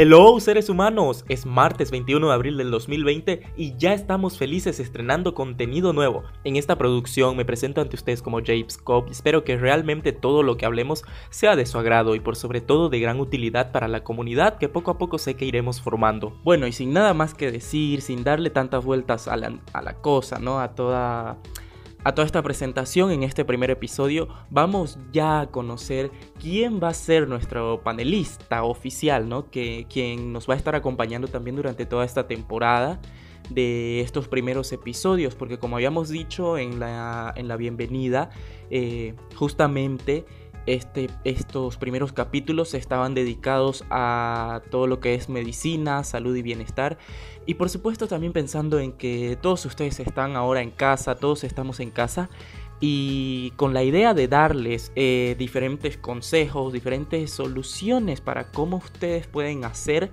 Hello seres humanos, es martes 21 de abril del 2020 y ya estamos felices estrenando contenido nuevo. En esta producción me presento ante ustedes como James Cobb y espero que realmente todo lo que hablemos sea de su agrado y por sobre todo de gran utilidad para la comunidad que poco a poco sé que iremos formando. Bueno y sin nada más que decir, sin darle tantas vueltas a la, a la cosa, ¿no? A toda a toda esta presentación en este primer episodio, vamos ya a conocer quién va a ser nuestro panelista oficial, ¿no? Que, quien nos va a estar acompañando también durante toda esta temporada de estos primeros episodios, porque como habíamos dicho en la, en la bienvenida, eh, justamente este, estos primeros capítulos estaban dedicados a todo lo que es medicina, salud y bienestar. Y por supuesto también pensando en que todos ustedes están ahora en casa, todos estamos en casa. Y con la idea de darles eh, diferentes consejos, diferentes soluciones para cómo ustedes pueden hacer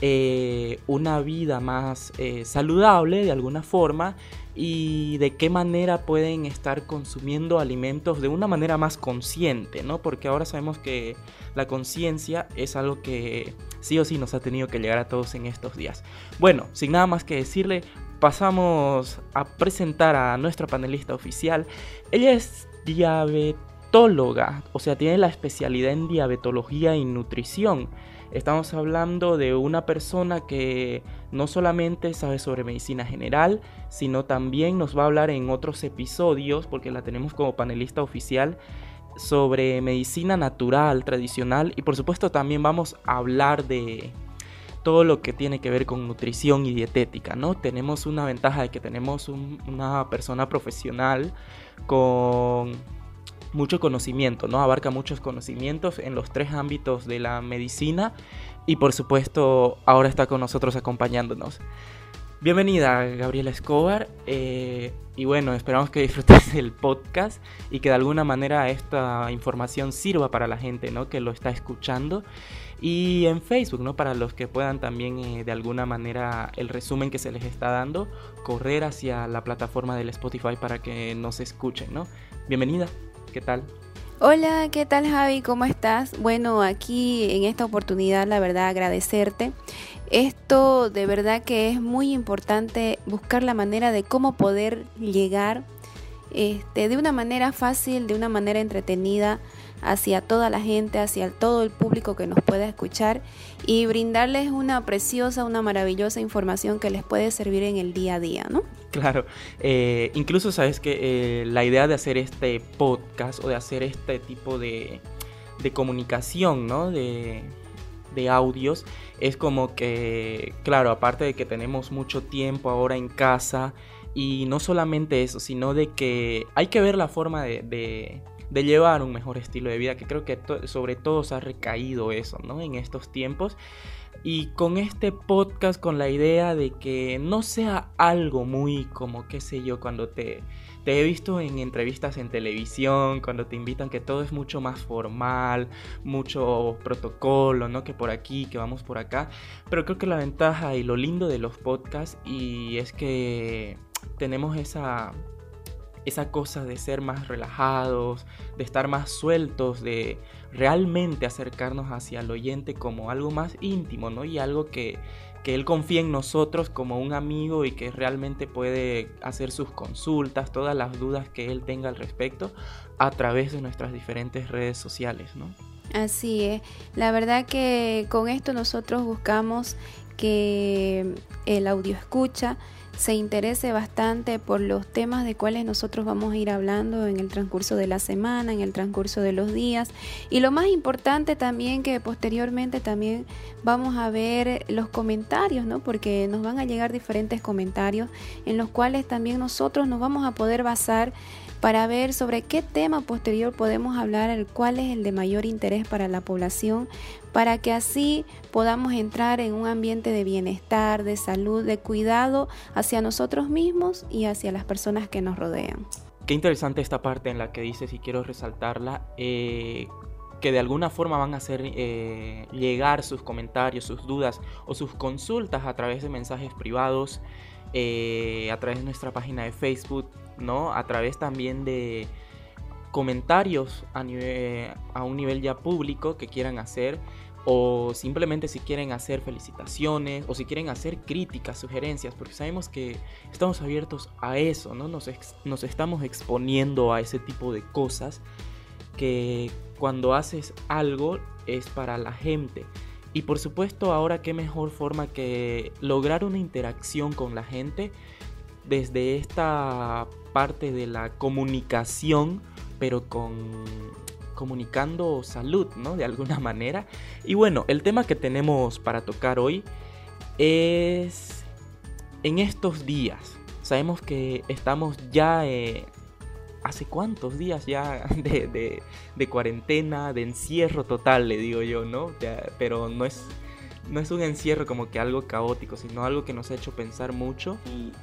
eh, una vida más eh, saludable de alguna forma y de qué manera pueden estar consumiendo alimentos de una manera más consciente, ¿no? Porque ahora sabemos que la conciencia es algo que sí o sí nos ha tenido que llegar a todos en estos días. Bueno, sin nada más que decirle, pasamos a presentar a nuestra panelista oficial. Ella es diabetóloga, o sea, tiene la especialidad en diabetología y nutrición. Estamos hablando de una persona que no solamente sabe sobre medicina general, sino también nos va a hablar en otros episodios, porque la tenemos como panelista oficial, sobre medicina natural, tradicional, y por supuesto también vamos a hablar de todo lo que tiene que ver con nutrición y dietética, ¿no? Tenemos una ventaja de que tenemos una persona profesional con mucho conocimiento, ¿no? Abarca muchos conocimientos en los tres ámbitos de la medicina y por supuesto ahora está con nosotros acompañándonos. Bienvenida Gabriela Escobar eh, y bueno, esperamos que disfrutes el podcast y que de alguna manera esta información sirva para la gente ¿no? que lo está escuchando y en Facebook, ¿no? para los que puedan también eh, de alguna manera el resumen que se les está dando, correr hacia la plataforma del Spotify para que nos escuchen. ¿no? Bienvenida. ¿Qué tal? Hola, ¿qué tal Javi? ¿Cómo estás? Bueno, aquí en esta oportunidad, la verdad, agradecerte. Esto de verdad que es muy importante buscar la manera de cómo poder llegar este, de una manera fácil, de una manera entretenida hacia toda la gente, hacia todo el público que nos pueda escuchar y brindarles una preciosa, una maravillosa información que les puede servir en el día a día, ¿no? Claro, eh, incluso sabes que eh, la idea de hacer este podcast o de hacer este tipo de, de comunicación, ¿no? De, de audios, es como que, claro, aparte de que tenemos mucho tiempo ahora en casa, y no solamente eso, sino de que hay que ver la forma de, de llevar un mejor estilo de vida, que creo que sobre todo se ha recaído eso, ¿no? En estos tiempos. Y con este podcast, con la idea de que no sea algo muy como, qué sé yo, cuando te, te he visto en entrevistas en televisión, cuando te invitan que todo es mucho más formal, mucho protocolo, ¿no? Que por aquí, que vamos por acá. Pero creo que la ventaja y lo lindo de los podcasts y es que tenemos esa esa cosa de ser más relajados, de estar más sueltos, de realmente acercarnos hacia el oyente como algo más íntimo, ¿no? Y algo que, que él confía en nosotros como un amigo y que realmente puede hacer sus consultas, todas las dudas que él tenga al respecto a través de nuestras diferentes redes sociales, ¿no? Así es. La verdad que con esto nosotros buscamos que el audio escucha se interese bastante por los temas de cuales nosotros vamos a ir hablando en el transcurso de la semana, en el transcurso de los días. Y lo más importante también que posteriormente también vamos a ver los comentarios, ¿no? Porque nos van a llegar diferentes comentarios en los cuales también nosotros nos vamos a poder basar para ver sobre qué tema posterior podemos hablar, el cual es el de mayor interés para la población, para que así podamos entrar en un ambiente de bienestar, de salud, de cuidado hacia nosotros mismos y hacia las personas que nos rodean. Qué interesante esta parte en la que dices y quiero resaltarla. Eh, que de alguna forma van a hacer eh, llegar sus comentarios, sus dudas o sus consultas a través de mensajes privados, eh, a través de nuestra página de Facebook, ¿no? A través también de comentarios a, a un nivel ya público que quieran hacer o simplemente si quieren hacer felicitaciones o si quieren hacer críticas, sugerencias, porque sabemos que estamos abiertos a eso, ¿no? Nos, nos estamos exponiendo a ese tipo de cosas que cuando haces algo es para la gente. Y por supuesto ahora qué mejor forma que lograr una interacción con la gente desde esta parte de la comunicación, pero con comunicando salud, ¿no? De alguna manera. Y bueno, el tema que tenemos para tocar hoy es en estos días. Sabemos que estamos ya... Eh, ¿Hace cuántos días ya de, de, cuarentena, de encierro total, le digo yo, ¿no? pero no es, no es un encierro como que algo caótico, sino algo que nos ha hecho pensar mucho.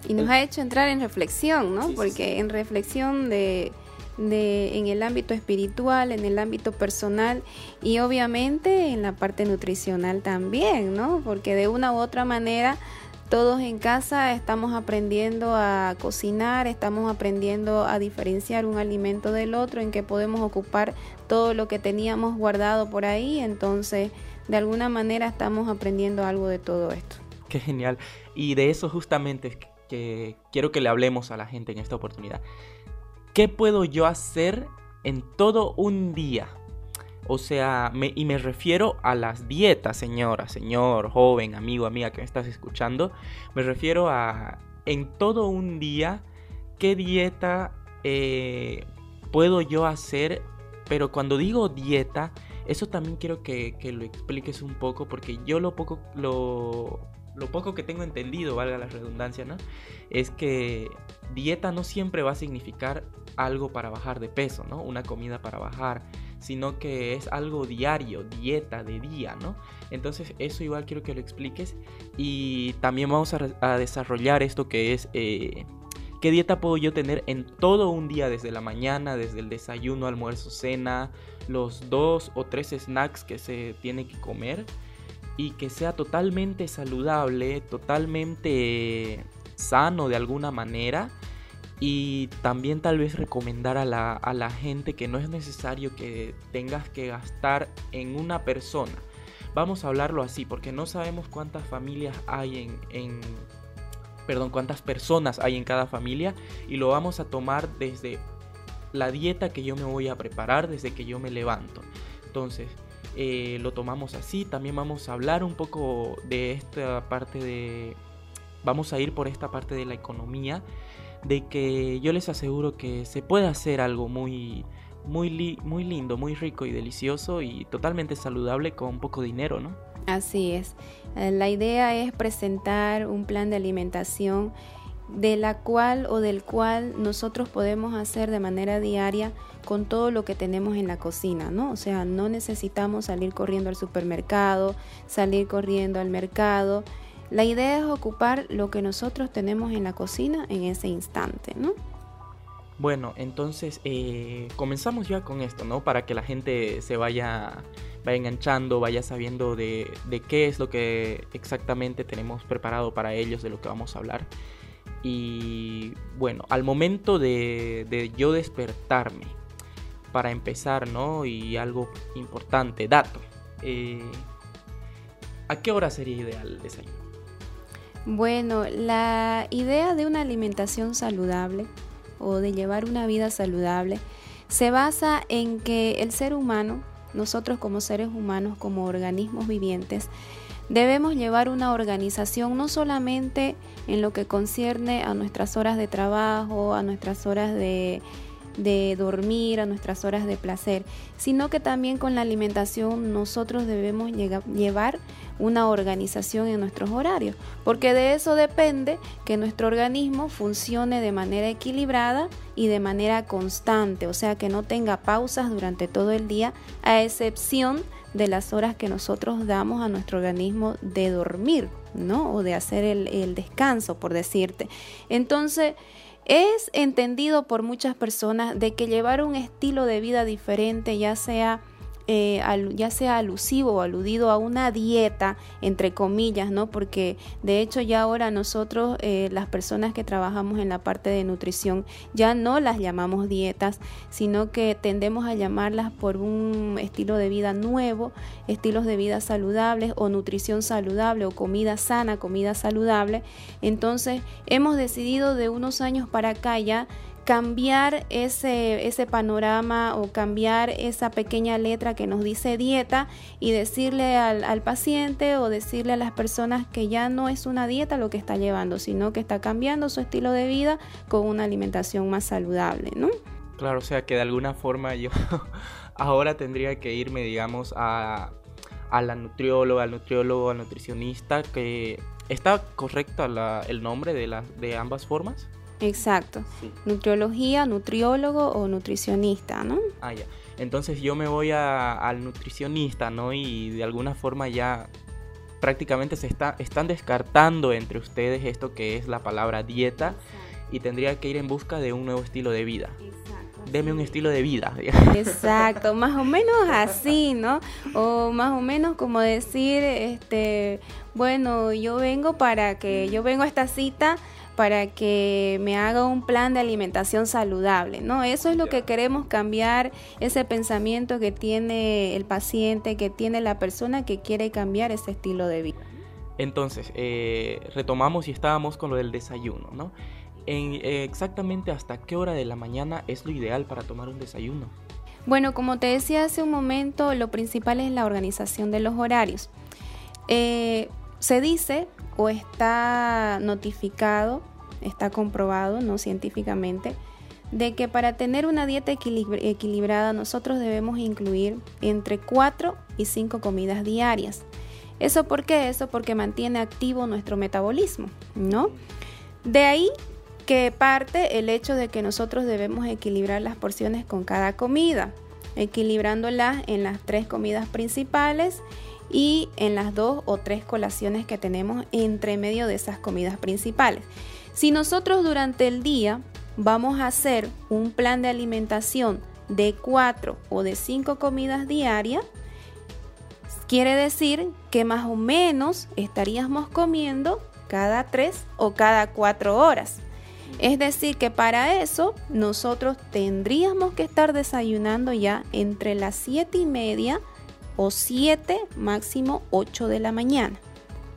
Y, nos ha hecho entrar en reflexión, ¿no? Porque en reflexión de de, en el ámbito espiritual, en el ámbito personal y obviamente en la parte nutricional también, ¿no? Porque de una u otra manera todos en casa estamos aprendiendo a cocinar, estamos aprendiendo a diferenciar un alimento del otro, en que podemos ocupar todo lo que teníamos guardado por ahí, entonces de alguna manera estamos aprendiendo algo de todo esto. Qué genial. Y de eso justamente que quiero que le hablemos a la gente en esta oportunidad. ¿Qué puedo yo hacer en todo un día? O sea, y me refiero a las dietas, señora, señor, joven, amigo, amiga que me estás escuchando. Me refiero a en todo un día, ¿qué dieta eh, puedo yo hacer? Pero cuando digo dieta, eso también quiero que, que, lo expliques un poco, porque yo lo poco, lo, lo poco que tengo entendido, valga la redundancia, ¿no? Es que dieta no siempre va a significar algo para bajar de peso, ¿no? Una comida para bajar, sino que es algo diario, dieta de día, ¿no? Entonces eso igual quiero que lo expliques y también vamos a, desarrollar esto que es... Eh, ¿Qué dieta puedo yo tener en todo un día, desde la mañana, desde el desayuno, almuerzo, cena, los dos o tres snacks que se tiene que comer? y que sea totalmente saludable, totalmente sano de alguna manera. Y también tal vez recomendar a la, gente que no es necesario que tengas que gastar en una persona. Vamos a hablarlo así, porque no sabemos cuántas familias hay en, en perdón, cuántas personas hay en cada familia y lo vamos a tomar desde la dieta que yo me voy a preparar desde que yo me levanto. Entonces, eh, lo tomamos así. También vamos a hablar un poco de esta parte de... Vamos a ir por esta parte de la economía, de que yo les aseguro que se puede hacer algo muy, muy, muy lindo, muy rico y delicioso y totalmente saludable con poco dinero, ¿no? Así es. Eh, la idea es presentar un plan de alimentación de la cual o del cual nosotros podemos hacer de manera diaria con todo lo que tenemos en la cocina, ¿no? O sea, no necesitamos salir corriendo al supermercado, salir corriendo al mercado. La idea es ocupar lo que nosotros tenemos en la cocina en ese instante, ¿no? Bueno, entonces eh, comenzamos ya con esto, ¿no? Para que la gente se vaya, vaya enganchando, vaya sabiendo de, de qué es lo que exactamente tenemos preparado para ellos, de lo que vamos a hablar. Y bueno, al momento de, yo despertarme, para empezar, ¿no? Y algo importante, dato. Eh, ¿A qué hora sería ideal el desayuno? Bueno, la idea de una alimentación saludable o de llevar una vida saludable se basa en que el ser humano, nosotros como seres humanos, como organismos vivientes, Debemos llevar una organización no solamente en lo que concierne a nuestras horas de trabajo, a nuestras horas de, dormir, a nuestras horas de placer, sino que también con la alimentación nosotros debemos llevar una organización en nuestros horarios, porque de eso depende que nuestro organismo funcione de manera equilibrada y de manera constante, o sea, que no tenga pausas durante todo el día, a excepción de las horas que nosotros damos a nuestro organismo de dormir, ¿no? O de hacer el, descanso, por decirte. Entonces, es entendido por muchas personas de que llevar un estilo de vida diferente, ya sea eh, ya sea alusivo o aludido a una dieta, entre comillas, ¿no? Porque de hecho ya ahora nosotros, eh, las personas que trabajamos en la parte de nutrición, ya no las llamamos dietas, sino que tendemos a llamarlas por un estilo de vida nuevo, estilos de vida saludables o nutrición saludable o comida sana, comida saludable. Entonces hemos decidido de unos años para acá ya cambiar ese, ese panorama o cambiar esa pequeña letra que nos dice dieta y decirle al, paciente o decirle a las personas que ya no es una dieta lo que está llevando, sino que está cambiando su estilo de vida con una alimentación más saludable, ¿no? Claro, o sea que de alguna forma yo ahora tendría que irme, digamos, a, a la nutrióloga, al nutriólogo, al nutricionista, que está correcto el nombre de, la, de ambas formas. Exacto. Nutriología, nutriólogo o nutricionista, ¿no? Ah, ya. Entonces yo me voy al nutricionista, ¿no? Y de alguna forma ya prácticamente se está, están descartando entre ustedes esto que es la palabra dieta y tendría que ir en busca de un nuevo estilo de vida. Exacto. Deme un estilo de vida. Exacto, más o menos así, ¿no? O más o menos como decir, este, bueno, yo vengo para que, yo vengo a esta cita para que me haga un plan de alimentación saludable, ¿no? Eso es lo que queremos cambiar, ese pensamiento que tiene el paciente, que tiene la persona que quiere cambiar ese estilo de vida. Entonces, eh, retomamos y estábamos con lo del desayuno, ¿no? En, eh, exactamente hasta qué hora de la mañana es lo ideal para tomar un desayuno. Bueno, como te decía hace un momento, lo principal es la organización de los horarios. Eh, se dice o está notificado, está comprobado no científicamente, de que para tener una dieta equilibrada nosotros debemos incluir entre 4 y 5 comidas diarias. ¿Eso por qué? Eso porque mantiene activo nuestro metabolismo, ¿no? De ahí que parte el hecho de que nosotros debemos equilibrar las porciones con cada comida, equilibrándolas en las tres comidas principales y en las dos o tres colaciones que tenemos entre medio de esas comidas principales. Si nosotros durante el día vamos a hacer un plan de alimentación de cuatro o de cinco comidas diarias, quiere decir que más o menos estaríamos comiendo cada tres o cada cuatro horas. Es decir, que para eso nosotros tendríamos que estar desayunando ya entre las siete y media o 7, máximo 8 de la mañana.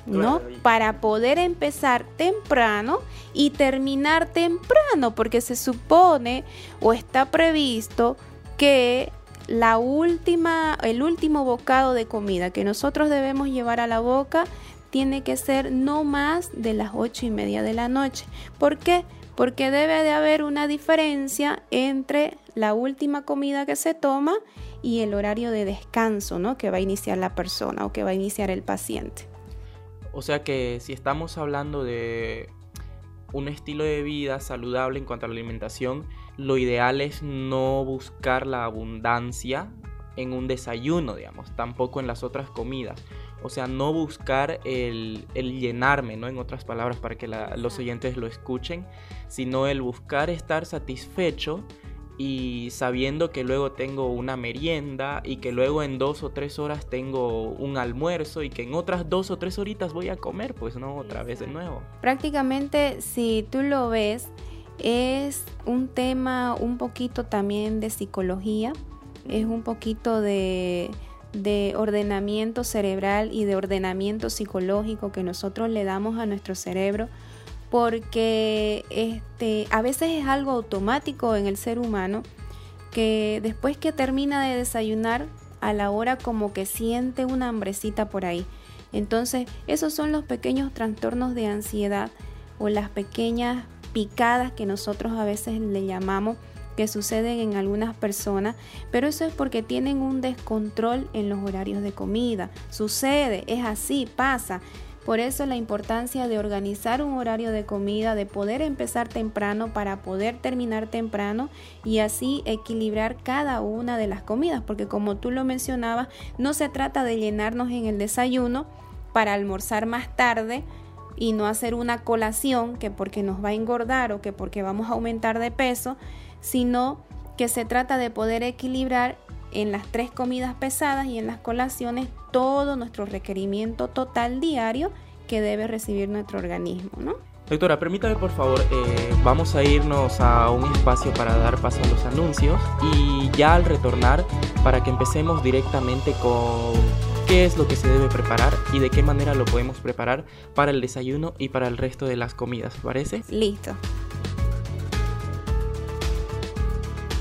¿no? Para poder empezar temprano y terminar temprano, porque se supone o está previsto que la última, el último bocado de comida que nosotros debemos llevar a la boca tiene que ser no más de las ocho y media de la noche. ¿Por qué? Porque debe de haber una diferencia entre la última comida que se toma y el horario de descanso ¿no? que va a iniciar la persona o que va a iniciar el paciente. O sea que si estamos hablando de un estilo de vida saludable en cuanto a la alimentación, lo ideal es no buscar la abundancia en un desayuno, digamos, tampoco en las otras comidas. O sea, no buscar el, llenarme, ¿no? En otras palabras, para que los oyentes lo escuchen, sino el buscar estar satisfecho y sabiendo que luego tengo una merienda y que luego en dos o tres horas tengo un almuerzo y que en otras dos o tres horitas voy a comer, pues no, otra vez de nuevo. Prácticamente si tú lo ves, es un tema un poquito también de psicología, es un poquito de, de ordenamiento cerebral y de ordenamiento psicológico que nosotros le damos a nuestro cerebro porque este, a veces es algo automático en el ser humano que después que termina de desayunar, a la hora como que siente una hambrecita por ahí. Entonces, esos son los pequeños trastornos de ansiedad o las pequeñas picadas que nosotros a veces le llamamos que suceden en algunas personas, pero eso es porque tienen un descontrol en los horarios de comida. Sucede, es así, pasa. Por eso la importancia de organizar un horario de comida, de poder empezar temprano para poder terminar temprano y así equilibrar cada una de las comidas, porque como tú lo mencionabas, no se trata de llenarnos en el desayuno para almorzar más tarde y no hacer una colación que porque nos va a engordar o que porque vamos a aumentar de peso, sino que se trata de poder equilibrar en las tres comidas pesadas y en las colaciones todo nuestro requerimiento total diario que debe recibir nuestro organismo, ¿no? Doctora, permítame por favor, eh, vamos a irnos a un espacio para dar paso a los anuncios y ya al retornar para que empecemos directamente con qué es lo que se debe preparar y de qué manera lo podemos preparar para el desayuno y para el resto de las comidas, ¿parece? Listo.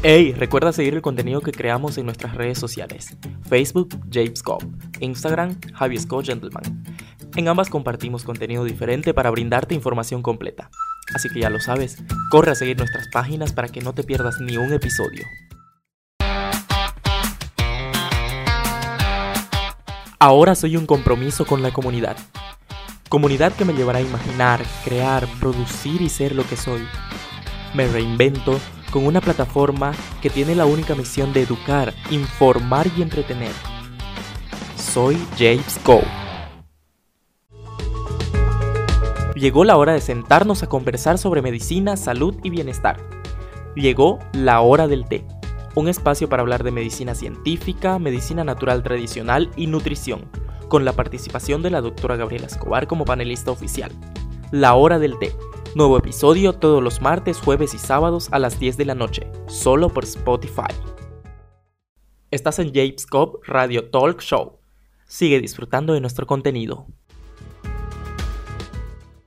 Hey, recuerda seguir el contenido que creamos en nuestras redes sociales. Facebook, James Instagram, Javi Gentleman. En ambas compartimos contenido diferente para brindarte información completa. Así que ya lo sabes, corre a seguir nuestras páginas para que no te pierdas ni un episodio. Ahora soy un compromiso con la comunidad. Comunidad que me llevará a imaginar, crear, producir y ser lo que soy. Me reinvento con una plataforma que tiene la única misión de educar, informar y entretener. Soy James Go. Llegó la hora de sentarnos a conversar sobre medicina, salud y bienestar. Llegó la hora del té, un espacio para hablar de medicina científica, medicina natural tradicional y nutrición, con la participación de la doctora Gabriela Escobar como panelista oficial. La hora del té Nuevo episodio todos los martes, jueves y sábados a las 10 de la noche, solo por Spotify. Estás en James Cobb Radio Talk Show. Sigue disfrutando de nuestro contenido.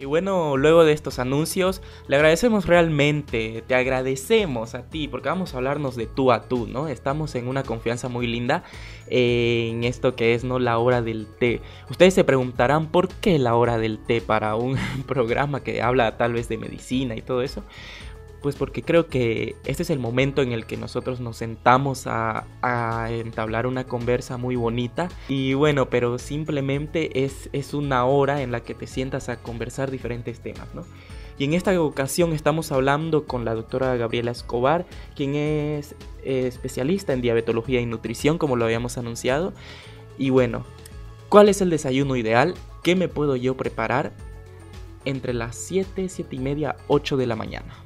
Y bueno, luego de estos anuncios, le agradecemos realmente, te agradecemos a ti, porque vamos a hablarnos de tú a tú, ¿no? Estamos en una confianza muy linda en esto que es, ¿no? La hora del té. Ustedes se preguntarán por qué la hora del té para un programa que habla tal vez de medicina y todo eso. Pues porque creo que este es el momento en el que nosotros nos sentamos a, entablar una conversa muy bonita. Y bueno, pero simplemente es, es una hora en la que te sientas a conversar diferentes temas, ¿no? Y en esta ocasión estamos hablando con la doctora Gabriela Escobar, quien es eh, especialista en diabetología y nutrición, como lo habíamos anunciado. Y bueno, ¿cuál es el desayuno ideal? ¿Qué me puedo yo preparar entre las 7, 7 y media, 8 de la mañana?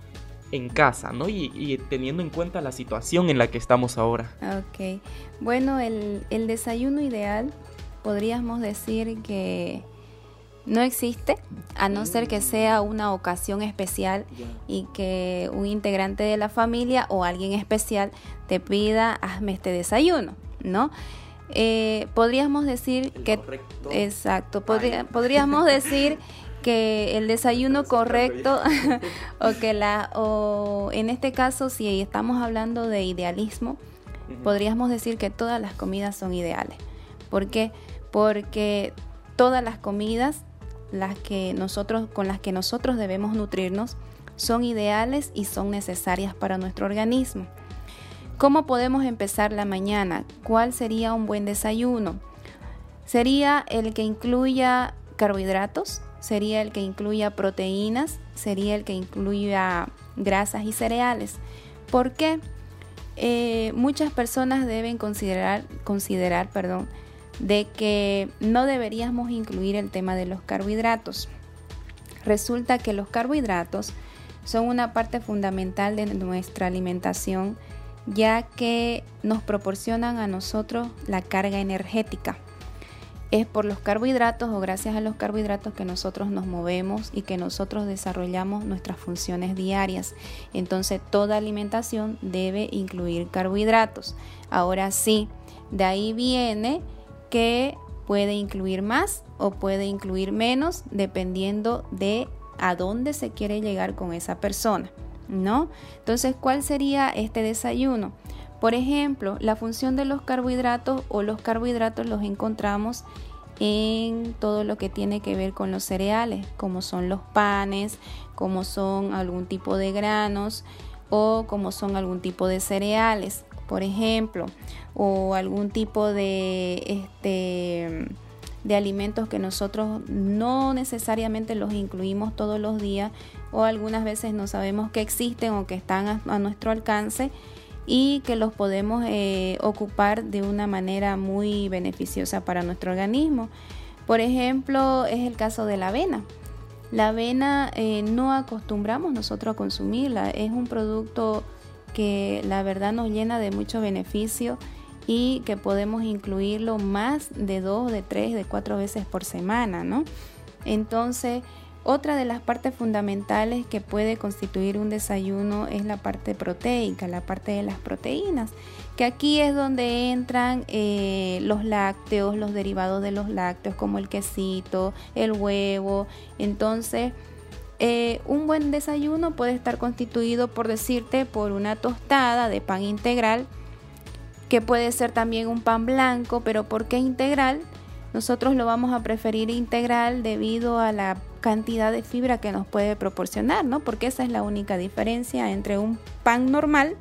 En casa, ¿no? Y, teniendo en cuenta la situación en la que estamos ahora. Ok, bueno, el, desayuno ideal podríamos decir que no existe, a no ser que sea una ocasión especial y que un integrante de la familia o alguien especial te pida, hazme este desayuno, ¿no? Eh, podríamos decir que... Exacto, podríamos decir que el desayuno correcto o que la o en este caso si estamos hablando de idealismo podríamos decir que todas las comidas son ideales ¿por qué? porque todas las comidas las que nosotros con las que nosotros debemos nutrirnos son ideales y son necesarias para nuestro organismo ¿Cómo podemos empezar la mañana? ¿Cuál sería un buen desayuno? Sería el que incluya carbohidratos, sería el que incluya proteínas, sería el que incluya grasas y cereales. ¿Por qué? Eh, muchas personas deben considerar, considerar perdón, de que no deberíamos incluir el tema de los carbohidratos. Resulta que los carbohidratos son una parte fundamental de nuestra alimentación ya que nos proporcionan a nosotros la carga energética es por los carbohidratos o gracias a los carbohidratos que nosotros nos movemos y que nosotros desarrollamos nuestras funciones diarias. Entonces toda alimentación debe incluir carbohidratos. Ahora sí, de ahí viene que puede incluir más o puede incluir menos dependiendo de a dónde se quiere llegar con esa persona, ¿no? Entonces, ¿cuál sería este desayuno? Por ejemplo, la función de los carbohidratos o los carbohidratos los encontramos en todo lo que tiene que ver con los cereales, como son los panes, como son algún tipo de granos o como son algún tipo de cereales, por ejemplo, o algún tipo de este de alimentos que nosotros no necesariamente los incluimos todos los días o algunas veces no sabemos que existen o que están a nuestro alcance y que los podemos eh, ocupar de una manera muy beneficiosa para nuestro organismo. Por ejemplo, es el caso de la avena. La avena eh, no acostumbramos nosotros a consumirla, es un producto que la verdad nos llena de mucho beneficio y que podemos incluirlo más de dos, de tres, de cuatro veces por semana, ¿no? Entonces, otra de las partes fundamentales que puede constituir un desayuno es la parte proteica, la parte de las proteínas, que aquí es donde entran eh, los lácteos, los derivados de los lácteos como el quesito, el huevo. Entonces, eh, un buen desayuno puede estar constituido, por decirte, por una tostada de pan integral, que puede ser también un pan blanco, pero ¿por qué integral? Nosotros lo vamos a preferir integral debido a la cantidad de fibra que nos puede proporcionar, ¿no? Porque esa es la única diferencia entre un pan normal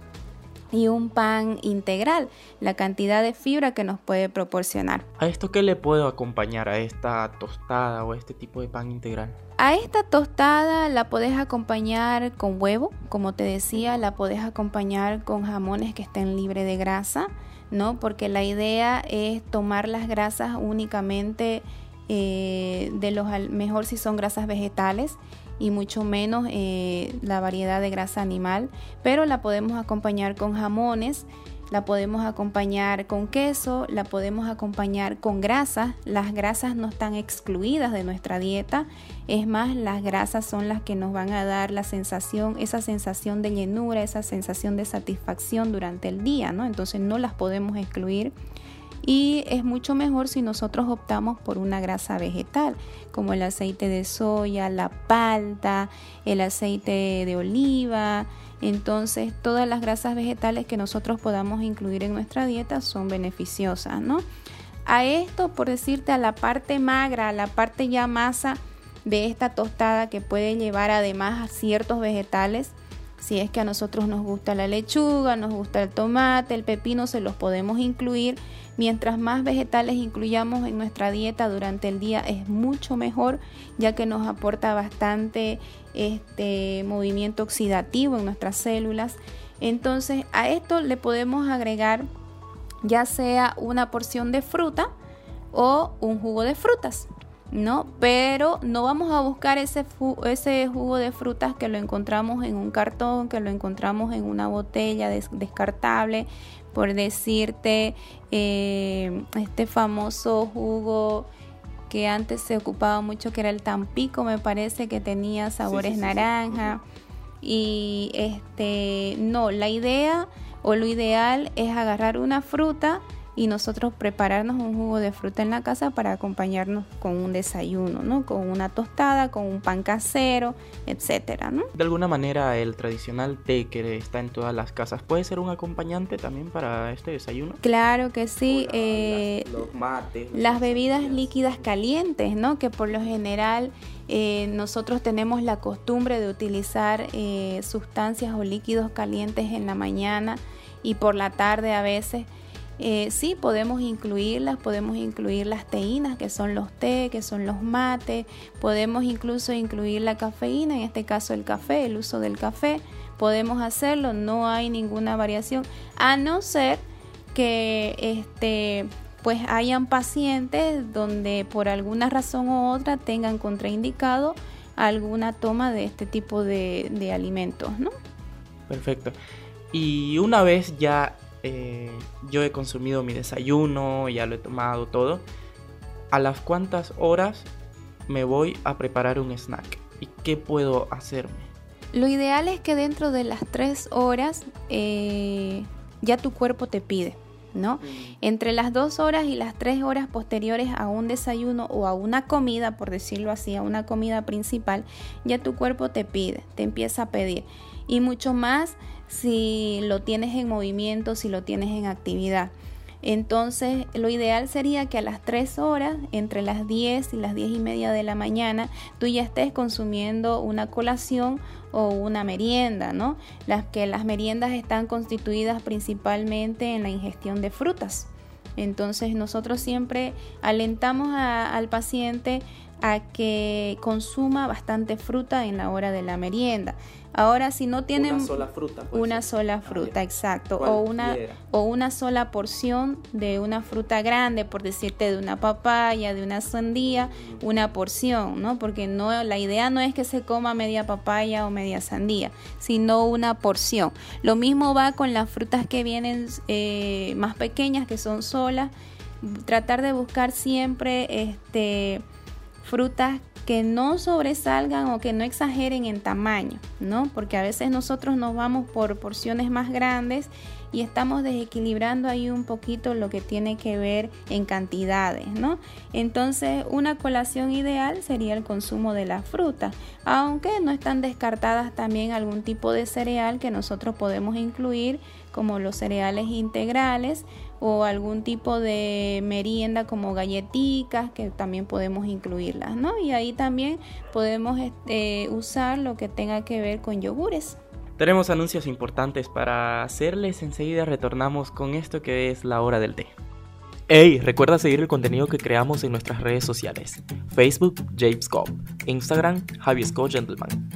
y un pan integral, la cantidad de fibra que nos puede proporcionar. ¿A esto qué le puedo acompañar a esta tostada o este tipo de pan integral? A esta tostada la podés acompañar con huevo, como te decía, la podés acompañar con jamones que estén libres de grasa, ¿no? Porque la idea es tomar las grasas únicamente eh, de los mejor si son grasas vegetales y mucho menos eh, la variedad de grasa animal, pero la podemos acompañar con jamones, la podemos acompañar con queso, la podemos acompañar con grasas. Las grasas no están excluidas de nuestra dieta, es más, las grasas son las que nos van a dar la sensación, esa sensación de llenura, esa sensación de satisfacción durante el día, ¿no? Entonces no las podemos excluir y es mucho mejor si nosotros optamos por una grasa vegetal, como el aceite de soya, la palta, el aceite de oliva. Entonces, todas las grasas vegetales que nosotros podamos incluir en nuestra dieta son beneficiosas, ¿no? A esto, por decirte, a la parte magra, a la parte ya masa de esta tostada que puede llevar además a ciertos vegetales, si es que a nosotros nos gusta la lechuga, nos gusta el tomate, el pepino, se los podemos incluir. Mientras más vegetales incluyamos en nuestra dieta durante el día es mucho mejor, ya que nos aporta bastante este movimiento oxidativo en nuestras células. Entonces, a esto le podemos agregar ya sea una porción de fruta o un jugo de frutas. ¿No? Pero no vamos a buscar ese, ese jugo de frutas que lo encontramos en un cartón, que lo encontramos en una botella descartable, por decirte, eh, este famoso jugo que antes se ocupaba mucho, que era el Tampico, me parece que tenía sabores naranja. Y este, no, la idea o lo ideal es agarrar una fruta, y nosotros prepararnos un jugo de fruta en la casa para acompañarnos con un desayuno, ¿no? Con una tostada, con un pan casero, etcétera, ¿no? De alguna manera el tradicional té que está en todas las casas puede ser un acompañante también para este desayuno. Claro que sí. Eh, los mates, las bebidas líquidas calientes, ¿no? Que por lo general eh, nosotros tenemos la costumbre de utilizar eh, sustancias o líquidos calientes en la mañana y por la tarde a veces. Eh, sí, podemos incluirlas, podemos incluir las teínas, que son los té, que son los mates, podemos incluso incluir la cafeína, en este caso el café, el uso del café, podemos hacerlo, no hay ninguna variación, a no ser que este pues hayan pacientes donde por alguna razón u otra tengan contraindicado alguna toma de este tipo de, de alimentos, ¿no? Perfecto. Y una vez ya eh, yo he consumido mi desayuno, ya lo he tomado todo, a las cuantas horas me voy a preparar un snack y qué puedo hacerme. Lo ideal es que dentro de las tres horas eh, ya tu cuerpo te pide, ¿no? Mm. Entre las dos horas y las tres horas posteriores a un desayuno o a una comida, por decirlo así, a una comida principal, ya tu cuerpo te pide, te empieza a pedir. Y mucho más si lo tienes en movimiento, si lo tienes en actividad. Entonces, lo ideal sería que a las 3 horas, entre las 10 y las 10 y media de la mañana, tú ya estés consumiendo una colación o una merienda, ¿no? Las que las meriendas están constituidas principalmente en la ingestión de frutas. Entonces nosotros siempre alentamos al paciente a que consuma bastante fruta en la hora de la merienda. Ahora, si no tienen una sola fruta, una sola ah, fruta, exacto, o una o una sola porción de una fruta grande, por decirte de una papaya, de una sandía, una porción, ¿no? Porque no la idea no es que se coma media papaya o media sandía, sino una porción. Lo mismo va con las frutas que vienen eh, más pequeñas, que son solas. Tratar de buscar siempre este frutas que no sobresalgan o que no exageren en tamaño, ¿no? Porque a veces nosotros nos vamos por porciones más grandes y estamos desequilibrando ahí un poquito lo que tiene que ver en cantidades, ¿no? Entonces, una colación ideal sería el consumo de la fruta, aunque no están descartadas también algún tipo de cereal que nosotros podemos incluir, como los cereales integrales o algún tipo de merienda como galletitas que también podemos incluirlas, ¿no? Y ahí también podemos este, usar lo que tenga que ver con yogures. Tenemos anuncios importantes para hacerles, enseguida retornamos con esto que es la hora del té. Hey, recuerda seguir el contenido que creamos en nuestras redes sociales. Facebook, James Instagram, Javi Gentleman.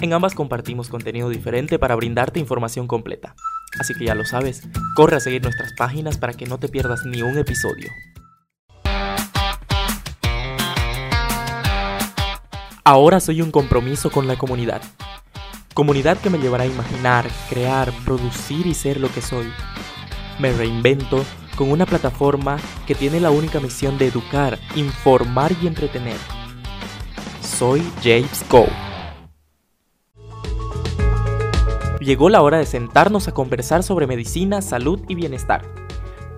En ambas compartimos contenido diferente para brindarte información completa. Así que ya lo sabes, corre a seguir nuestras páginas para que no te pierdas ni un episodio. Ahora soy un compromiso con la comunidad. Comunidad que me llevará a imaginar, crear, producir y ser lo que soy. Me reinvento con una plataforma que tiene la única misión de educar, informar y entretener. Soy James Go Llegó la hora de sentarnos a conversar sobre medicina, salud y bienestar.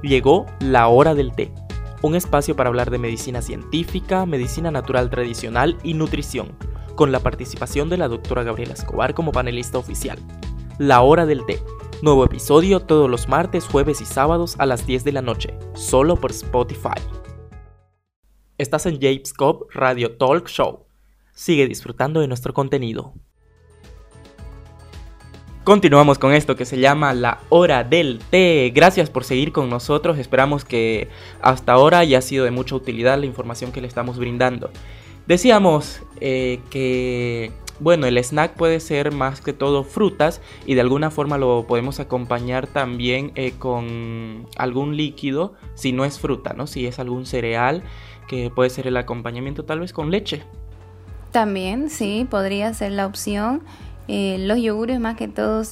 Llegó la hora del té, un espacio para hablar de medicina científica, medicina natural tradicional y nutrición, con la participación de la doctora Gabriela Escobar como panelista oficial. La hora del té, nuevo episodio todos los martes, jueves y sábados a las 10 de la noche, solo por Spotify. Estás en James Cobb Radio Talk Show. Sigue disfrutando de nuestro contenido. Continuamos con esto que se llama la hora del té. Gracias por seguir con nosotros. Esperamos que hasta ahora haya sido de mucha utilidad la información que le estamos brindando. Decíamos eh, que, bueno, el snack puede ser más que todo frutas y de alguna forma lo podemos acompañar también eh, con algún líquido, si no es fruta, ¿no? Si es algún cereal, que puede ser el acompañamiento tal vez con leche. También, sí, podría ser la opción. Eh, los yogures más que todo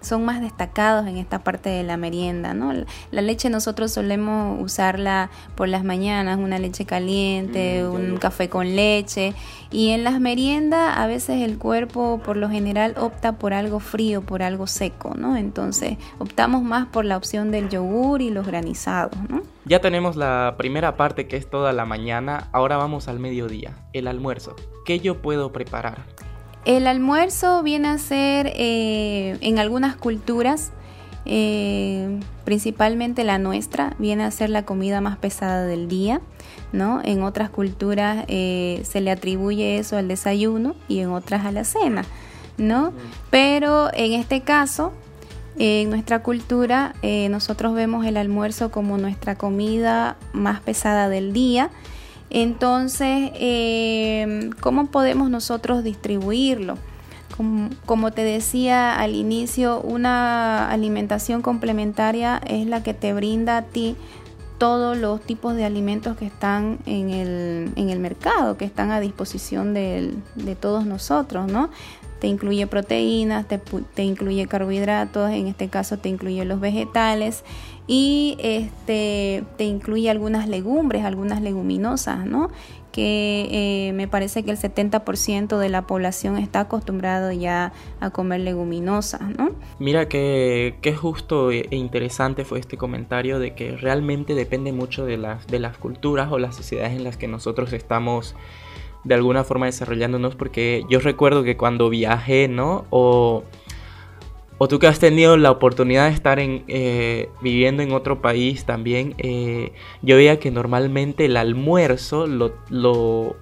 son más destacados en esta parte de la merienda, ¿no? La leche nosotros solemos usarla por las mañanas, una leche caliente, mm, un café con leche y en las meriendas a veces el cuerpo por lo general opta por algo frío, por algo seco, ¿no? Entonces optamos más por la opción del yogur y los granizados, ¿no? Ya tenemos la primera parte que es toda la mañana, ahora vamos al mediodía, el almuerzo. ¿Qué yo puedo preparar? El almuerzo viene a ser eh, en algunas culturas, eh, principalmente la nuestra, viene a ser la comida más pesada del día. ¿no? En otras culturas eh, se le atribuye eso al desayuno y en otras a la cena. ¿no? Pero en este caso, en nuestra cultura, nosotros vemos el almuerzo como nuestra comida más pesada del día entonces, em, ¿cómo podemos nosotros distribuirlo? Como, te decía al inicio, una alimentación complementaria es la que te brinda a ti todos los tipos de alimentos que están en el, en el mercado, que están a disposición de, de todos nosotros, ¿no? te incluye proteínas, te, te, incluye carbohidratos, en este caso te incluye los vegetales y este, te incluye algunas legumbres, algunas leguminosas, ¿no? que eh, me parece que el 70% de la población está acostumbrado ya a comer leguminosas, ¿no? Mira que, justo e interesante fue este comentario de que realmente depende mucho de las, de las culturas o las sociedades en las que nosotros estamos de alguna forma desarrollándonos porque yo recuerdo que cuando viajé, ¿no? O tú que has tenido la oportunidad de estar en, eh, viviendo en otro país también, eh, yo veía que normalmente el almuerzo lo, lo,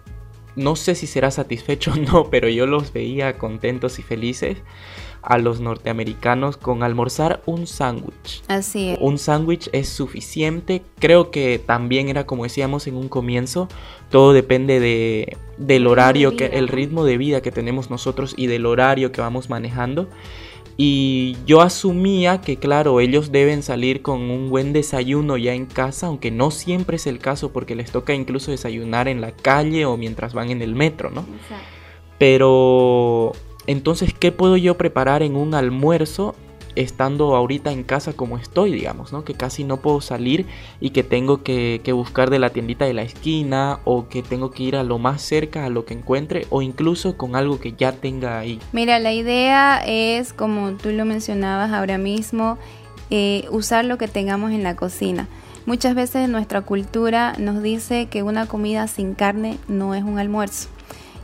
no sé si será satisfecho o no, pero yo los veía contentos y felices a los norteamericanos con almorzar un sándwich. Así es. Un sándwich es suficiente. Creo que también era como decíamos en un comienzo, todo depende de, del horario, que, el ritmo de vida que tenemos nosotros y del horario que vamos manejando. Y yo asumía que, claro, ellos deben salir con un buen desayuno ya en casa, aunque no siempre es el caso porque les toca incluso desayunar en la calle o mientras van en el metro, ¿no? Pero entonces, ¿qué puedo yo preparar en un almuerzo estando ahorita en casa como estoy, digamos, ¿no? Que casi no puedo salir y que tengo que, buscar de la tiendita de la esquina o que tengo que ir a lo más cerca a lo que encuentre o incluso con algo que ya tenga ahí. Mira, la idea es, como tú lo mencionabas ahora mismo, eh, usar lo que tengamos en la cocina. Muchas veces nuestra cultura nos dice que una comida sin carne no es un almuerzo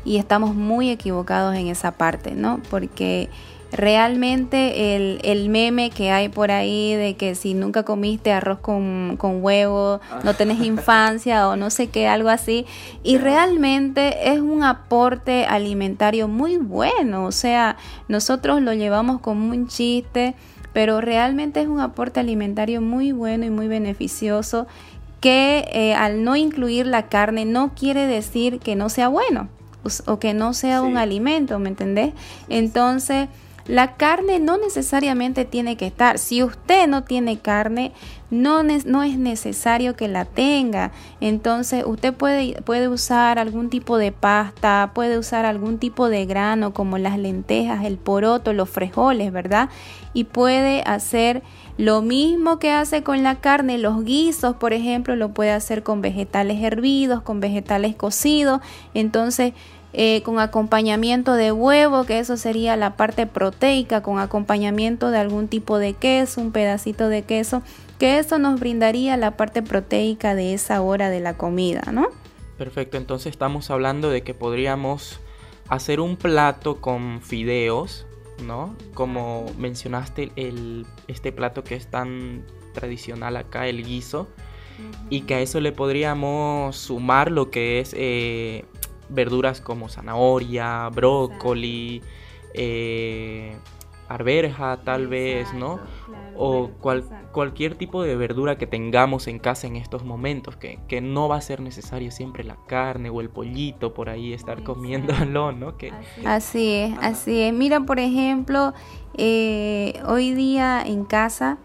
y estamos muy equivocados en esa parte, ¿no? Porque realmente el, el, meme que hay por ahí de que si nunca comiste arroz con, con huevo, no tenés infancia o no sé qué, algo así. Y realmente es un aporte alimentario muy bueno. O sea, nosotros lo llevamos como un chiste, pero realmente es un aporte alimentario muy bueno y muy beneficioso que eh, al no incluir la carne no quiere decir que no sea bueno o que no sea un alimento, ¿me entendés? Entonces, la carne no necesariamente tiene que estar. Si usted no tiene carne, no, es necesario que la tenga. Entonces usted puede, puede usar algún tipo de pasta, puede usar algún tipo de grano como las lentejas, el poroto, los frijoles, ¿verdad? Y puede hacer lo mismo que hace con la carne, los guisos, por ejemplo, lo puede hacer con vegetales hervidos, con vegetales cocidos. Entonces eh, con acompañamiento de huevo, que eso sería la parte proteica, con acompañamiento de algún tipo de queso, un pedacito de queso, que eso nos brindaría la parte proteica de esa hora de la comida, ¿no? Perfecto, entonces estamos hablando de que podríamos hacer un plato con fideos, ¿no? Como mencionaste el, este plato que es tan tradicional acá, el guiso, y que a eso le podríamos sumar lo que es eh, verduras como zanahoria, brócoli, eh, arberja tal vez, ¿no? o cualquier tipo de verdura que tengamos en casa en estos momentos, que, no va a ser necesario siempre la carne o el pollito por ahí estar comiéndolo, ¿no? Que, así es, así es. Mira, por ejemplo, eh, hoy día en casa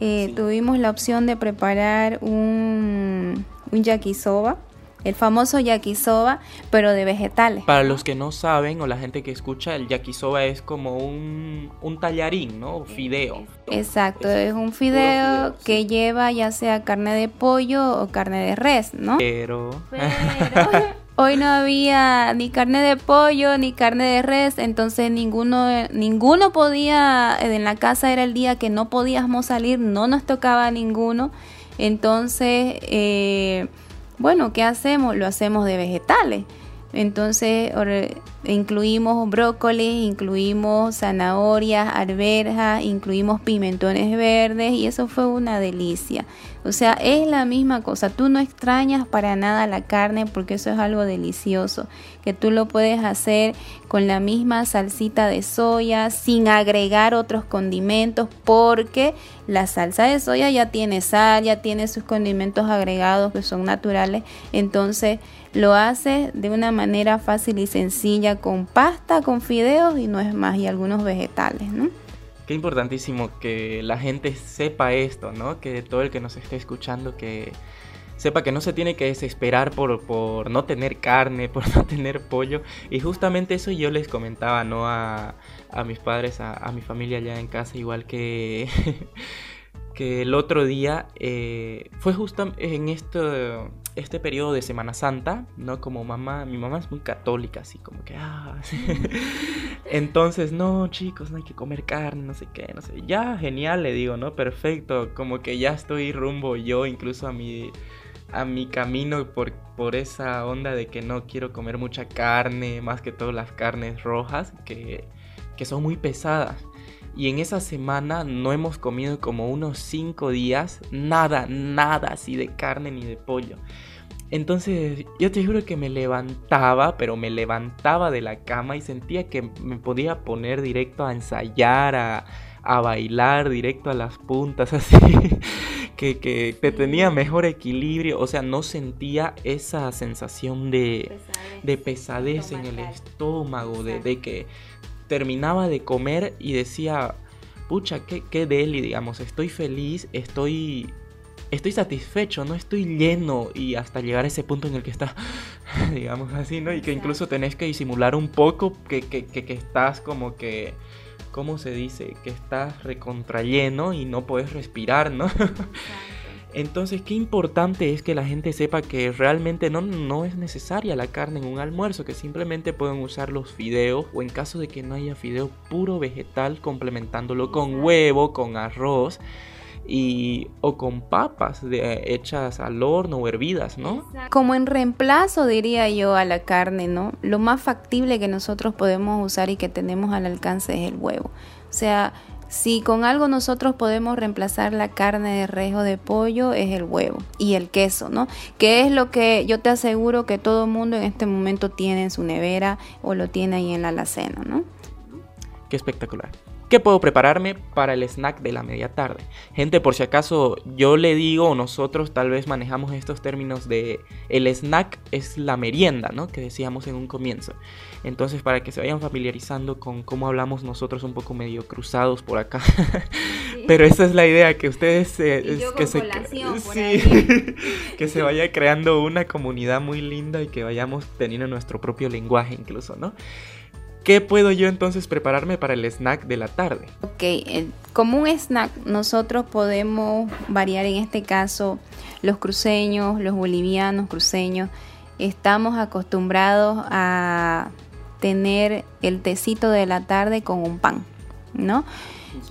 eh, tuvimos la opción de preparar un, un yakisoba el famoso yakisoba, pero de vegetales. Para los que no saben o la gente que escucha, el yakisoba es como un, un tallarín, ¿no? Fideo. Exacto, es, un fideo, que lleva ya sea carne de pollo o carne de res, ¿no? Pero... hoy no había ni carne de pollo ni carne de res, entonces ninguno, ninguno podía, en la casa era el día que no podíamos salir, no nos tocaba ninguno, entonces... Eh, bueno, ¿qué hacemos? Lo hacemos de vegetales. Entonces incluimos brócoli, incluimos zanahorias, arberjas, incluimos pimentones verdes y eso fue una delicia. O sea, es la misma cosa. Tú no extrañas para nada la carne porque eso es algo delicioso. Que tú lo puedes hacer con la misma salsita de soya sin agregar otros condimentos porque la salsa de soya ya tiene sal, ya tiene sus condimentos agregados que son naturales. Entonces lo hace de una manera fácil y sencilla con pasta, con fideos y no es más, y algunos vegetales, ¿no? Qué importantísimo que la gente sepa esto, ¿no? Que todo el que nos esté escuchando que sepa que no se tiene que desesperar por, por no tener carne, por no tener pollo. Y justamente eso yo les comentaba, ¿no? A, a mis padres, a, a mi familia allá en casa, igual que... que el otro día eh, fue justo en esto, este periodo de Semana Santa, ¿no? Como mamá, mi mamá es muy católica, así como que, ah, entonces, no, chicos, no hay que comer carne, no sé qué, no sé, ya, genial, le digo, ¿no? Perfecto, como que ya estoy rumbo yo incluso a mi, a mi camino por, por esa onda de que no quiero comer mucha carne, más que todo las carnes rojas, que, que son muy pesadas. Y en esa semana no hemos comido como unos 5 días, nada, nada así de carne ni de pollo. Entonces, yo te juro que me levantaba, pero me levantaba de la cama y sentía que me podía poner directo a ensayar, a, a bailar directo a las puntas, así, que, que te tenía mejor equilibrio, o sea, no sentía esa sensación de pesadez, de pesadez en el estómago, de, de, que terminaba de comer y decía, pucha, qué, qué deli, digamos, estoy feliz, estoy estoy satisfecho, no estoy lleno y hasta llegar a ese punto en el que está, digamos así, ¿no? Y que incluso tenés que disimular un poco que, que, que, estás como que, ¿cómo se dice? Que estás recontrayeno y no puedes respirar, ¿no? Entonces, qué importante es que la gente sepa que realmente no, no es necesaria la carne en un almuerzo, que simplemente pueden usar los fideos o en caso de que no haya fideo puro vegetal complementándolo con huevo, con arroz y o con papas de, hechas al horno o hervidas, ¿no? Como en reemplazo diría yo a la carne, ¿no? Lo más factible que nosotros podemos usar y que tenemos al alcance es el huevo. O sea, si con algo nosotros podemos reemplazar la carne de res o de pollo es el huevo y el queso, ¿no? Que es lo que yo te aseguro que todo mundo en este momento tiene en su nevera o lo tiene ahí en la alacena, ¿no? Qué espectacular. ¿Qué puedo prepararme para el snack de la media tarde? Gente, por si acaso yo le digo o nosotros tal vez manejamos estos términos de el snack es la merienda, ¿no? Que decíamos en un comienzo. Entonces, para que se vayan familiarizando con cómo hablamos nosotros un poco medio cruzados por acá. Pero esa es la idea, que ustedes que se que se vaya creando una comunidad muy linda y que vayamos teniendo nuestro propio lenguaje incluso, ¿no? ¿Qué puedo yo entonces prepararme para el snack de la tarde? Ok, eh, como un snack nosotros podemos variar en este caso los cruceños, los bolivianos cruceños. Estamos acostumbrados a tener el tecito de la tarde con un pan, ¿no?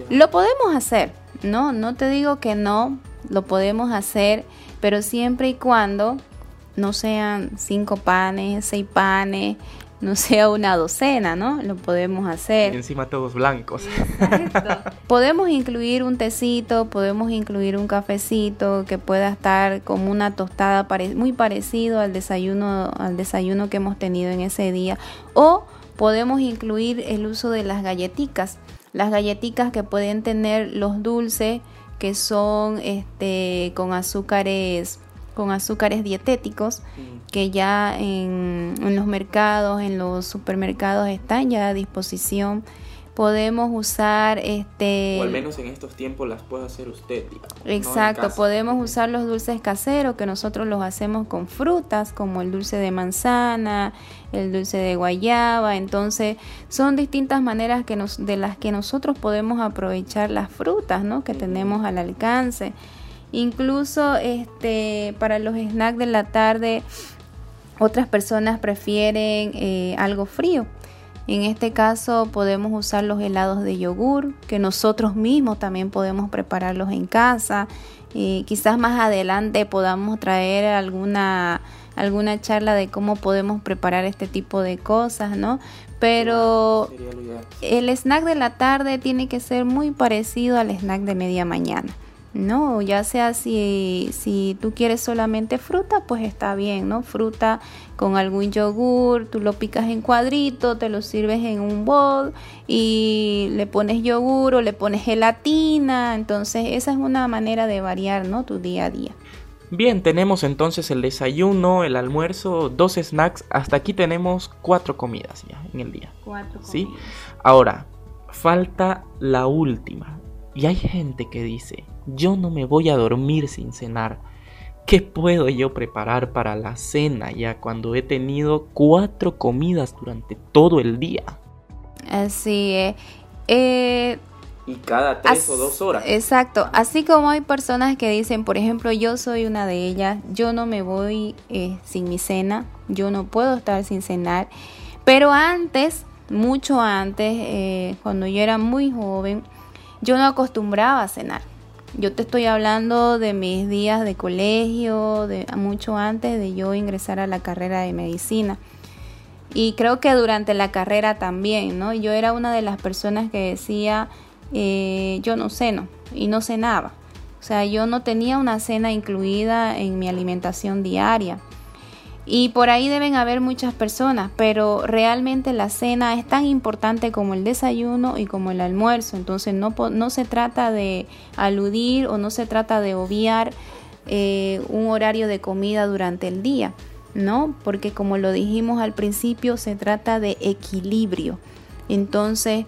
Lo podemos hacer, ¿no? No te digo que no, lo podemos hacer, pero siempre y cuando no sean cinco panes, seis panes, no sea una docena, ¿no? Lo podemos hacer. Y encima todos blancos. podemos incluir un tecito, podemos incluir un cafecito que pueda estar como una tostada muy parecido al desayuno, al desayuno que hemos tenido en ese día. O podemos incluir el uso de las galletitas. Las galletitas que pueden tener los dulces que son este, con azúcares con azúcares dietéticos mm. que ya en, los mercados, en los supermercados están ya a disposición. Podemos usar este... O al menos en estos tiempos las puede hacer usted. Exacto, podemos usar los dulces caseros que nosotros los hacemos con frutas como el dulce de manzana, el dulce de guayaba. Entonces son distintas maneras que nos, de las que nosotros podemos aprovechar las frutas ¿no? que tenemos al alcance. Incluso este, para los snacks de la tarde, otras personas prefieren eh, algo frío. En este caso podemos usar los helados de yogur, que nosotros mismos también podemos prepararlos en casa. Eh, quizás más adelante podamos traer alguna, alguna charla de cómo podemos preparar este tipo de cosas, ¿no? Pero el snack de la tarde tiene que ser muy parecido al snack de media mañana. No, ya sea si, si tú quieres solamente fruta, pues está bien, ¿no? Fruta con algún yogur, tú lo picas en cuadrito, te lo sirves en un bol y le pones yogur o le pones gelatina. Entonces, esa es una manera de variar, ¿no? Tu día a día. Bien, tenemos entonces el desayuno, el almuerzo, dos snacks. Hasta aquí tenemos cuatro comidas ya en el día. Cuatro comidas. ¿Sí? Ahora, falta la última. Y hay gente que dice, yo no me voy a dormir sin cenar. ¿Qué puedo yo preparar para la cena ya cuando he tenido cuatro comidas durante todo el día? Así es. Eh, y cada tres o dos horas. Exacto. Así como hay personas que dicen, por ejemplo, yo soy una de ellas, yo no me voy eh, sin mi cena, yo no puedo estar sin cenar. Pero antes, mucho antes, eh, cuando yo era muy joven, yo no acostumbraba a cenar. Yo te estoy hablando de mis días de colegio, de mucho antes de yo ingresar a la carrera de medicina. Y creo que durante la carrera también, ¿no? Yo era una de las personas que decía, eh, yo no ceno y no cenaba. O sea, yo no tenía una cena incluida en mi alimentación diaria. Y por ahí deben haber muchas personas, pero realmente la cena es tan importante como el desayuno y como el almuerzo. Entonces no, no se trata de aludir o no se trata de obviar eh, un horario de comida durante el día, ¿no? Porque como lo dijimos al principio, se trata de equilibrio. Entonces,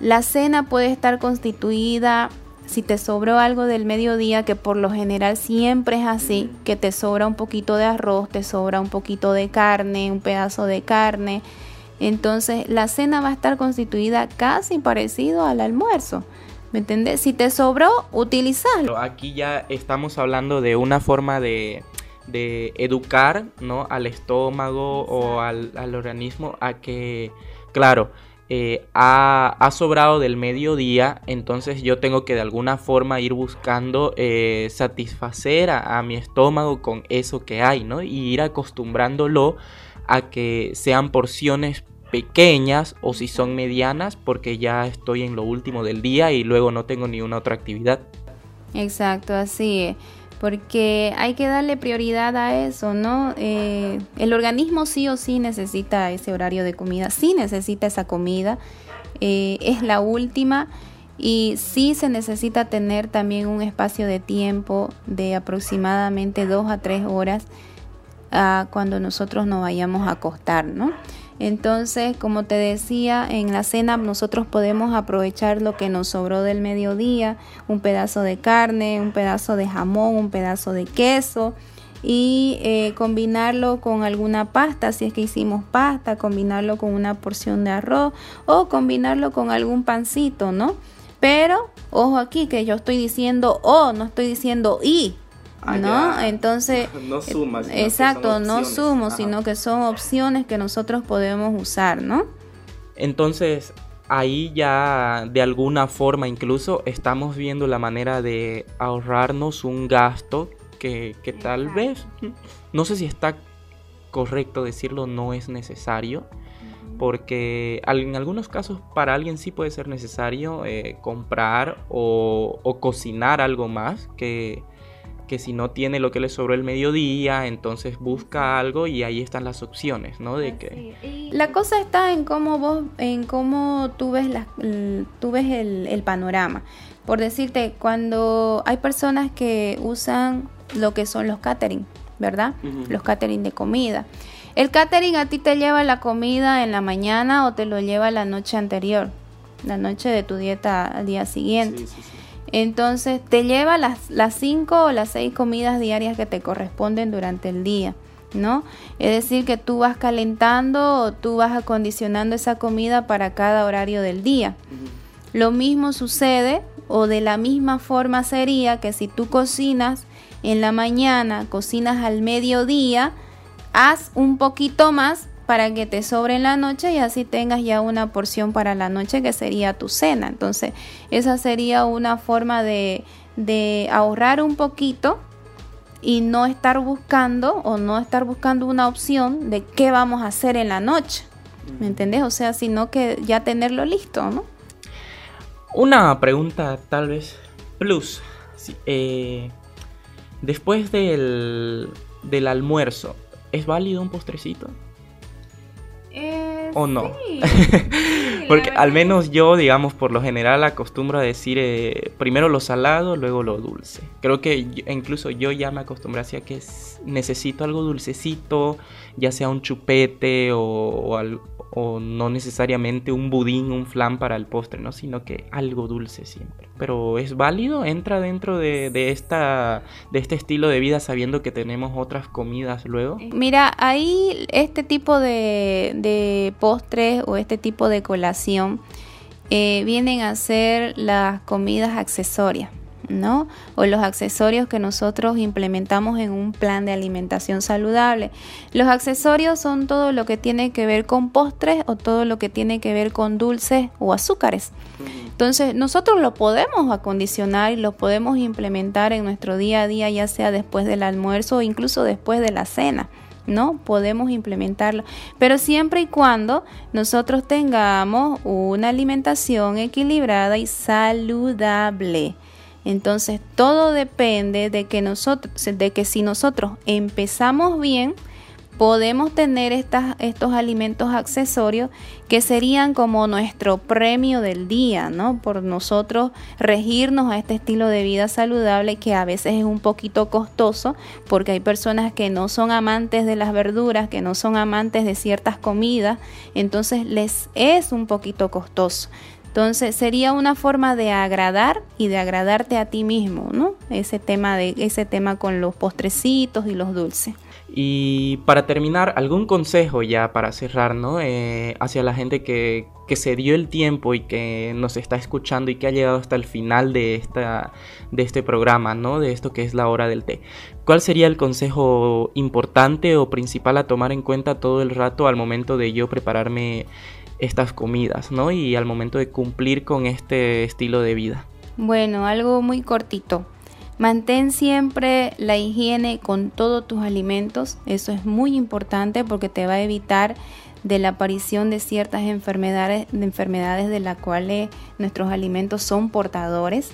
la cena puede estar constituida si te sobró algo del mediodía, que por lo general siempre es así, que te sobra un poquito de arroz, te sobra un poquito de carne, un pedazo de carne, entonces la cena va a estar constituida casi parecido al almuerzo. ¿Me entiendes? Si te sobró, utilizarlo. Aquí ya estamos hablando de una forma de, educar ¿no? al estómago o al, al organismo a que, claro, eh, ha, sobrado del mediodía, entonces yo tengo que de alguna forma ir buscando eh, satisfacer a, mi estómago con eso que hay, ¿no? Y ir acostumbrándolo a que sean porciones pequeñas o si son medianas porque ya estoy en lo último del día y luego no tengo ni una otra actividad. Exacto, así porque hay que darle prioridad a eso, ¿no? Eh, el organismo sí o sí necesita ese horario de comida, sí necesita esa comida, eh, es la última y sí se necesita tener también un espacio de tiempo de aproximadamente dos a tres horas ah, cuando nosotros nos vayamos a acostar, ¿no? Entonces, como te decía, en la cena nosotros podemos aprovechar lo que nos sobró del mediodía, un pedazo de carne, un pedazo de jamón, un pedazo de queso y eh, combinarlo con alguna pasta, si es que hicimos pasta, combinarlo con una porción de arroz o combinarlo con algún pancito, ¿no? Pero, ojo aquí que yo estoy diciendo o, no estoy diciendo y, Ah, ¿no? Entonces, no suma, exacto, no sumo, sino que son opciones que nosotros podemos usar, ¿no? Entonces, ahí ya de alguna forma incluso estamos viendo la manera de ahorrarnos un gasto que, que tal vez, no sé si está correcto decirlo, no es necesario. Porque en algunos casos para alguien sí puede ser necesario eh, comprar o, o, cocinar algo más que, que si no tiene lo que le sobró el mediodía, entonces busca algo y ahí están las opciones, ¿no? De que... La cosa está en cómo vos, en cómo tú ves, la, tú ves el, panorama. Por decirte, cuando hay personas que usan lo que son los catering, ¿verdad? Los catering de comida. El catering a ti te lleva la comida en la mañana o te lo lleva la noche anterior, la noche de tu dieta al día siguiente. Sí, sí, sí. Entonces te lleva las, las cinco o las seis comidas diarias que te corresponden durante el día. ¿no? Es decir, que tú vas calentando o tú vas acondicionando esa comida para cada horario del día. Lo mismo sucede o de la misma forma sería que si tú cocinas en la mañana, cocinas al mediodía, haz un poquito más para que te sobre en la noche y así tengas ya una porción para la noche que sería tu cena. Entonces, esa sería una forma de, ahorrar un poquito y no estar buscando o no estar buscando una opción de qué vamos a hacer en la noche. ¿Me entendés? O sea, sino que ya tenerlo listo, ¿no? Una pregunta tal vez plus. Eh, después del, del almuerzo, ¿es válido un postrecito? Eh, ¿O no? Porque al menos yo, digamos, por lo general acostumbro a decir eh, primero lo salado, luego lo dulce. Creo que incluso yo ya me acostumbré hacia que necesito algo dulcecito, ya sea un chupete o, o, algo, o no necesariamente un budín, un flan para el postre, ¿no? Sino que algo dulce siempre. Pero es válido, entra dentro de, esta, de este estilo de vida sabiendo que tenemos otras comidas luego. Mira, ahí este tipo de, de postres o este tipo de colación eh, vienen a ser las comidas accesorias. ¿No? O los accesorios que nosotros implementamos en un plan de alimentación saludable. Los accesorios son todo lo que tiene que ver con postres o todo lo que tiene que ver con dulces o azúcares. Entonces, nosotros lo podemos acondicionar y lo podemos implementar en nuestro día a día, ya sea después del almuerzo o incluso después de la cena. ¿no? Podemos implementarlo, pero siempre y cuando nosotros tengamos una alimentación equilibrada y saludable. Entonces todo depende de que nosotros, de que si nosotros empezamos bien, podemos tener estas, estos alimentos accesorios que serían como nuestro premio del día, ¿no? Por nosotros regirnos a este estilo de vida saludable que a veces es un poquito costoso porque hay personas que no son amantes de las verduras, que no son amantes de ciertas comidas, entonces les es un poquito costoso. Entonces sería una forma de agradar y de agradarte a ti mismo, ¿no? Ese tema de ese tema con los postrecitos y los dulces. Y para terminar, algún consejo ya para cerrar, ¿no? Eh, hacia la gente que, que, se dio el tiempo y que nos está escuchando y que ha llegado hasta el final de, esta, de este programa, ¿no? De esto que es la hora del té. ¿Cuál sería el consejo importante o principal a tomar en cuenta todo el rato al momento de yo prepararme estas comidas, ¿no? Y al momento de cumplir con este estilo de vida. Bueno, algo muy cortito. Mantén siempre la higiene con todos tus alimentos, eso es muy importante porque te va a evitar de la aparición de ciertas enfermedades, de enfermedades de las cuales nuestros alimentos son portadores.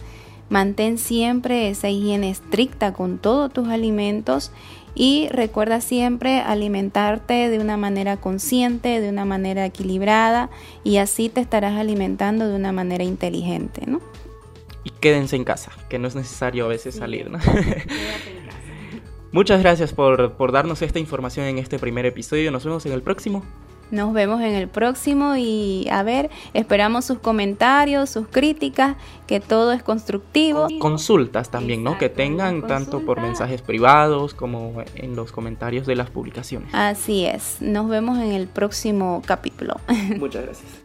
Mantén siempre esa higiene estricta con todos tus alimentos y recuerda siempre alimentarte de una manera consciente, de una manera equilibrada y así te estarás alimentando de una manera inteligente, ¿no? y quédense en casa, que no es necesario a veces salir, ¿no? Muchas gracias por, por darnos esta información en este primer episodio. Nos vemos en el próximo. Nos vemos en el próximo y a ver, esperamos sus comentarios, sus críticas, que todo es constructivo. Consultas también, ¿no? Que tengan tanto por mensajes privados como en los comentarios de las publicaciones. Así es. Nos vemos en el próximo capítulo. Muchas gracias.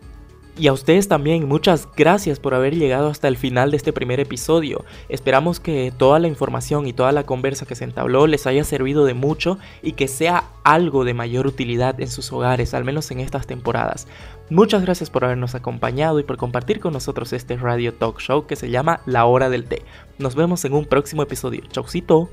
Y a ustedes también, muchas gracias por haber llegado hasta el final de este primer episodio. Esperamos que toda la información y toda la conversa que se entabló les haya servido de mucho y que sea algo de mayor utilidad en sus hogares, al menos en estas temporadas. Muchas gracias por habernos acompañado y por compartir con nosotros este radio talk show que se llama La Hora del Té. Nos vemos en un próximo episodio. Chaucito.